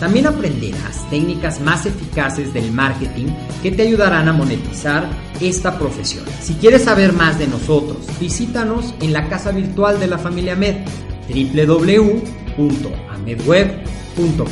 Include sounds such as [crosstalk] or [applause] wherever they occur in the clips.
También aprenderás técnicas más eficaces del marketing que te ayudarán a monetizar esta profesión. Si quieres saber más de nosotros, visítanos en la casa virtual de la familia Med, www.amedweb.com.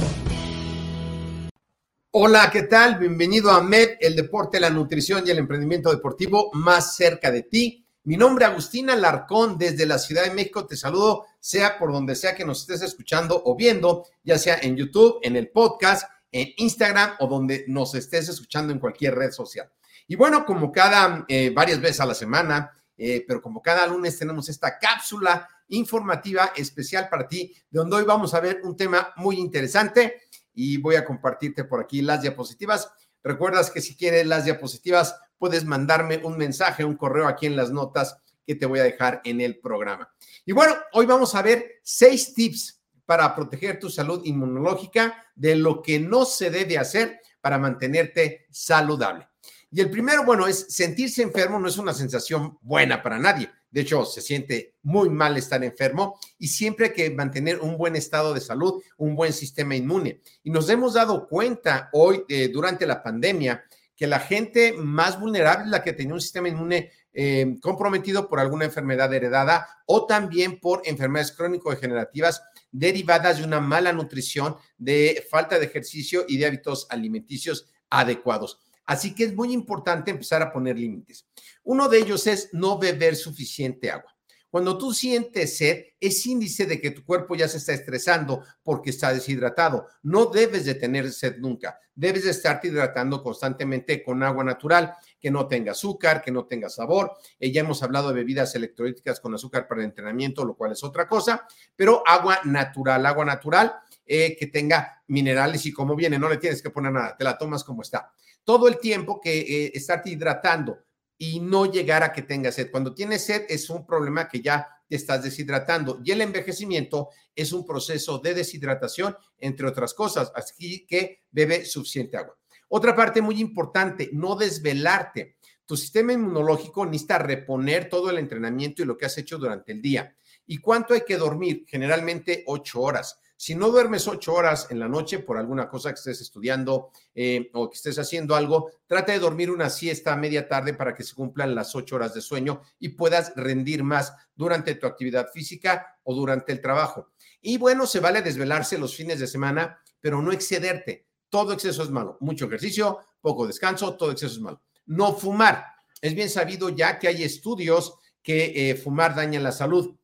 Hola, ¿qué tal? Bienvenido a MED, el deporte, la nutrición y el emprendimiento deportivo más cerca de ti. Mi nombre es Agustina Larcón, desde la Ciudad de México. Te saludo, sea por donde sea que nos estés escuchando o viendo, ya sea en YouTube, en el podcast, en Instagram o donde nos estés escuchando en cualquier red social. Y bueno, como cada eh, varias veces a la semana, eh, pero como cada lunes tenemos esta cápsula informativa especial para ti, de donde hoy vamos a ver un tema muy interesante y voy a compartirte por aquí las diapositivas. Recuerdas que si quieres las diapositivas, puedes mandarme un mensaje, un correo aquí en las notas que te voy a dejar en el programa. Y bueno, hoy vamos a ver seis tips para proteger tu salud inmunológica de lo que no se debe hacer para mantenerte saludable. Y el primero, bueno, es sentirse enfermo no es una sensación buena para nadie. De hecho, se siente muy mal estar enfermo y siempre hay que mantener un buen estado de salud, un buen sistema inmune. Y nos hemos dado cuenta hoy, eh, durante la pandemia, que la gente más vulnerable es la que tenía un sistema inmune eh, comprometido por alguna enfermedad heredada o también por enfermedades crónico-degenerativas derivadas de una mala nutrición, de falta de ejercicio y de hábitos alimenticios adecuados. Así que es muy importante empezar a poner límites. Uno de ellos es no beber suficiente agua. Cuando tú sientes sed, es índice de que tu cuerpo ya se está estresando porque está deshidratado. No debes de tener sed nunca. Debes de estarte hidratando constantemente con agua natural, que no tenga azúcar, que no tenga sabor. Eh, ya hemos hablado de bebidas electrolíticas con azúcar para el entrenamiento, lo cual es otra cosa, pero agua natural, agua natural eh, que tenga minerales y como viene, no le tienes que poner nada, te la tomas como está todo el tiempo que eh, estarte hidratando y no llegar a que tengas sed. Cuando tienes sed es un problema que ya te estás deshidratando y el envejecimiento es un proceso de deshidratación, entre otras cosas. Así que bebe suficiente agua. Otra parte muy importante, no desvelarte. Tu sistema inmunológico necesita reponer todo el entrenamiento y lo que has hecho durante el día. ¿Y cuánto hay que dormir? Generalmente ocho horas. Si no duermes ocho horas en la noche por alguna cosa que estés estudiando eh, o que estés haciendo algo, trata de dormir una siesta a media tarde para que se cumplan las ocho horas de sueño y puedas rendir más durante tu actividad física o durante el trabajo. Y bueno, se vale desvelarse los fines de semana, pero no excederte. Todo exceso es malo. Mucho ejercicio, poco descanso, todo exceso es malo. No fumar. Es bien sabido ya que hay estudios que eh, fumar daña la salud.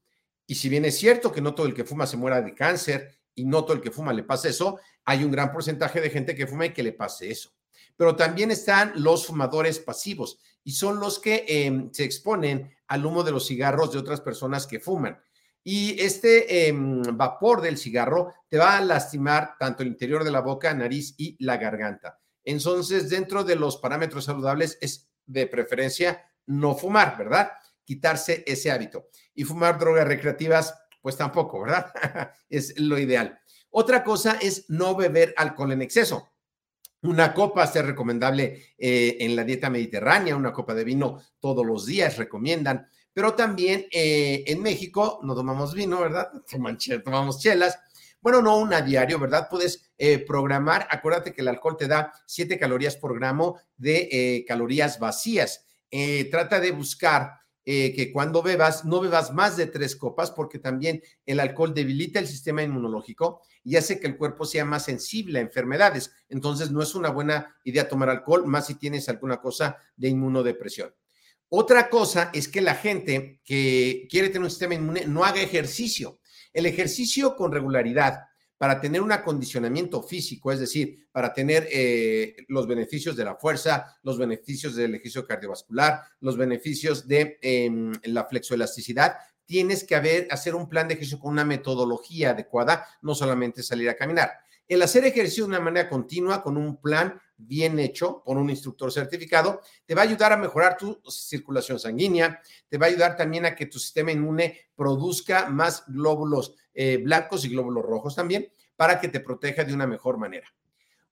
Y si bien es cierto que no todo el que fuma se muera de cáncer y no todo el que fuma le pasa eso, hay un gran porcentaje de gente que fuma y que le pase eso. Pero también están los fumadores pasivos y son los que em, se exponen al humo de los cigarros de otras personas que fuman. Y este em, vapor del cigarro te va a lastimar tanto el interior de la boca, nariz y la garganta. Entonces, dentro de los parámetros saludables es de preferencia no fumar, ¿verdad? Quitarse ese hábito. Y fumar drogas recreativas, pues tampoco, ¿verdad? [laughs] es lo ideal. Otra cosa es no beber alcohol en exceso. Una copa es recomendable eh, en la dieta mediterránea, una copa de vino todos los días recomiendan, pero también eh, en México no tomamos vino, ¿verdad? [laughs] Tomamos chelas. Bueno, no una diario, ¿verdad? Puedes eh, programar. Acuérdate que el alcohol te da 7 calorías por gramo de calorías vacías. Trata de buscar que cuando bebas, no bebas más de tres copas, porque también el alcohol debilita el sistema inmunológico y hace que el cuerpo sea más sensible a enfermedades. Entonces, no es una buena idea tomar alcohol, más si tienes alguna cosa de inmunodepresión. Otra cosa es que la gente que quiere tener un sistema inmune no haga ejercicio. El ejercicio con regularidad para tener un acondicionamiento físico, es decir, para tener eh, los beneficios de la fuerza, los beneficios del ejercicio cardiovascular, los beneficios de em, la flexoelasticidad, tienes que haber, hacer un plan de ejercicio con una metodología adecuada, no solamente salir a caminar. El hacer ejercicio de una manera continua, con un plan bien hecho por un instructor certificado, te va a ayudar a mejorar tu circulación sanguínea, te va a ayudar también a que tu sistema inmune produzca más glóbulos eh, blancos y glóbulos rojos también, para que te proteja de una mejor manera.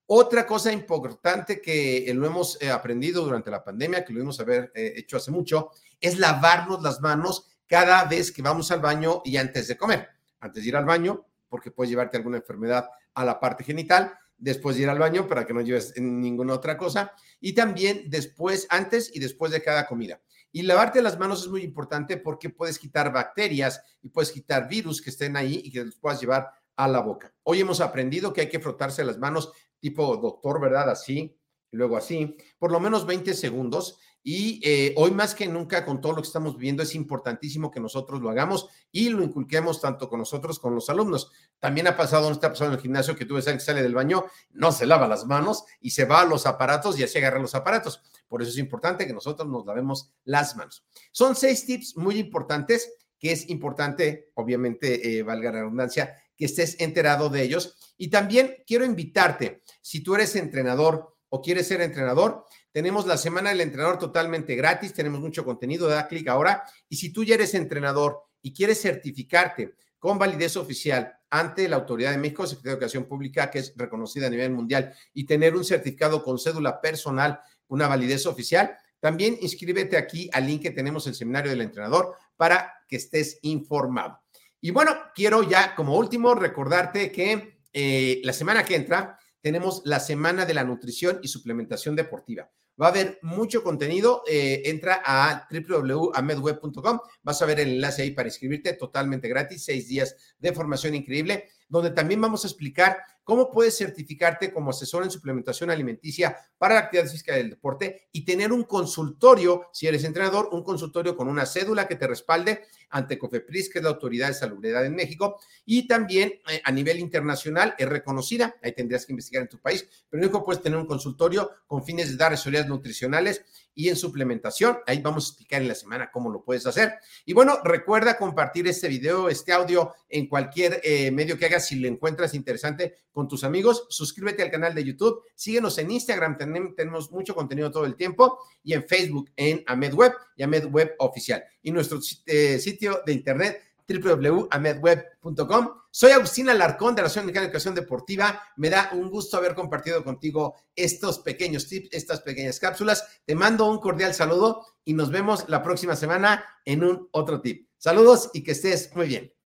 Otra cosa importante que lo hemos eh, aprendido durante la pandemia, que lo hemos haber eh, hecho hace mucho, es lavarnos las manos cada vez que vamos al baño y antes de comer. Antes de ir al baño, porque puedes llevarte alguna enfermedad a la parte genital, después de ir al baño para que no lleves ninguna otra cosa, y también después, antes y después de cada comida. Y lavarte las manos es muy importante porque puedes quitar bacterias y puedes quitar virus que estén ahí y que los puedas llevar a la boca. Hoy hemos aprendido que hay que frotarse las manos tipo doctor, ¿verdad? Así, y luego así, por lo menos 20 segundos y eh, hoy más que nunca, con todo lo que estamos viviendo, es importantísimo que nosotros lo hagamos y lo inculquemos tanto con nosotros como con los alumnos. También ha pasado, no está pasando en el gimnasio, que tú ves que sale del baño, no se lava las manos y se va a los aparatos y así agarra los aparatos. Por eso es importante que nosotros nos lavemos las manos. Son seis tips muy importantes que es importante, obviamente, eh, valga la redundancia, que estés enterado de ellos. Y también quiero invitarte, si tú eres entrenador o quieres ser entrenador, tenemos la semana del entrenador totalmente gratis, tenemos mucho contenido, da clic ahora. Y si tú ya eres entrenador y quieres certificarte con validez oficial ante la Autoridad de México, Secretaría de Educación Pública, que es reconocida a nivel mundial, y tener un certificado con cédula personal, una validez oficial, también inscríbete aquí al link que tenemos el seminario del entrenador para que estés informado. Y bueno, quiero ya como último recordarte que eh, la semana que entra tenemos la semana de la nutrición y suplementación deportiva. Va a haber mucho contenido. Eh, entra a www.amedweb.com. Vas a ver el enlace ahí para inscribirte totalmente gratis. Seis días de formación increíble, donde también vamos a explicar cómo puedes certificarte como asesor en suplementación alimenticia para la actividad física del deporte y tener un consultorio, si eres entrenador, un consultorio con una cédula que te respalde ante COFEPRIS, que es la Autoridad de Salubridad en México, y también eh, a nivel internacional es reconocida, ahí tendrías que investigar en tu país, pero único puedes tener un consultorio con fines de dar asesorías nutricionales y en suplementación. Ahí vamos a explicar en la semana cómo lo puedes hacer. Y bueno, recuerda compartir este video, este audio en cualquier eh, medio que hagas si lo encuentras interesante con tus amigos. Suscríbete al canal de YouTube, síguenos en Instagram, tenemos mucho contenido todo el tiempo y en Facebook en AmedWeb y AmedWeb Oficial. Y nuestro eh, sitio de internet www.amedweb.com. Soy Agustín Alarcón de la Asociación Mexicana de Educación Deportiva. Me da un gusto haber compartido contigo estos pequeños tips, estas pequeñas cápsulas. Te mando un cordial saludo y nos vemos la próxima semana en un otro tip. Saludos y que estés muy bien.